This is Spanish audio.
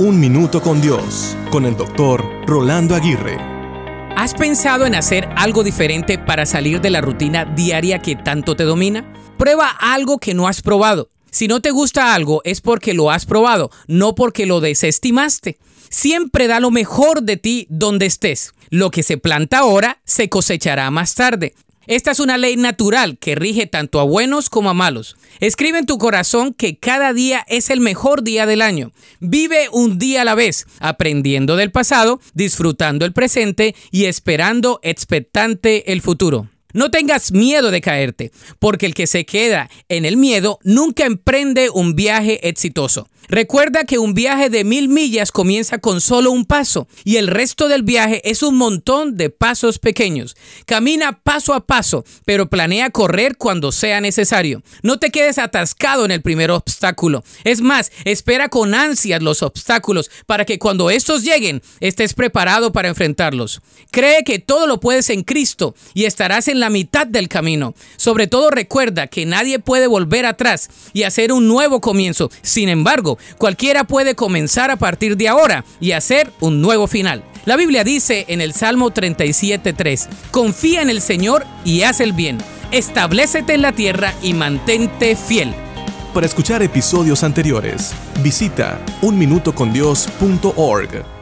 Un Minuto con Dios, con el doctor Rolando Aguirre. ¿Has pensado en hacer algo diferente para salir de la rutina diaria que tanto te domina? Prueba algo que no has probado. Si no te gusta algo es porque lo has probado, no porque lo desestimaste. Siempre da lo mejor de ti donde estés. Lo que se planta ahora se cosechará más tarde. Esta es una ley natural que rige tanto a buenos como a malos. Escribe en tu corazón que cada día es el mejor día del año. Vive un día a la vez, aprendiendo del pasado, disfrutando el presente y esperando expectante el futuro. No tengas miedo de caerte, porque el que se queda en el miedo nunca emprende un viaje exitoso. Recuerda que un viaje de mil millas comienza con solo un paso y el resto del viaje es un montón de pasos pequeños. Camina paso a paso, pero planea correr cuando sea necesario. No te quedes atascado en el primer obstáculo. Es más, espera con ansias los obstáculos para que cuando estos lleguen estés preparado para enfrentarlos. Cree que todo lo puedes en Cristo y estarás en la mitad del camino. Sobre todo recuerda que nadie puede volver atrás y hacer un nuevo comienzo. Sin embargo, cualquiera puede comenzar a partir de ahora y hacer un nuevo final. La Biblia dice en el Salmo 37.3, confía en el Señor y haz el bien. Establecete en la tierra y mantente fiel. Para escuchar episodios anteriores, visita unminutocondios.org.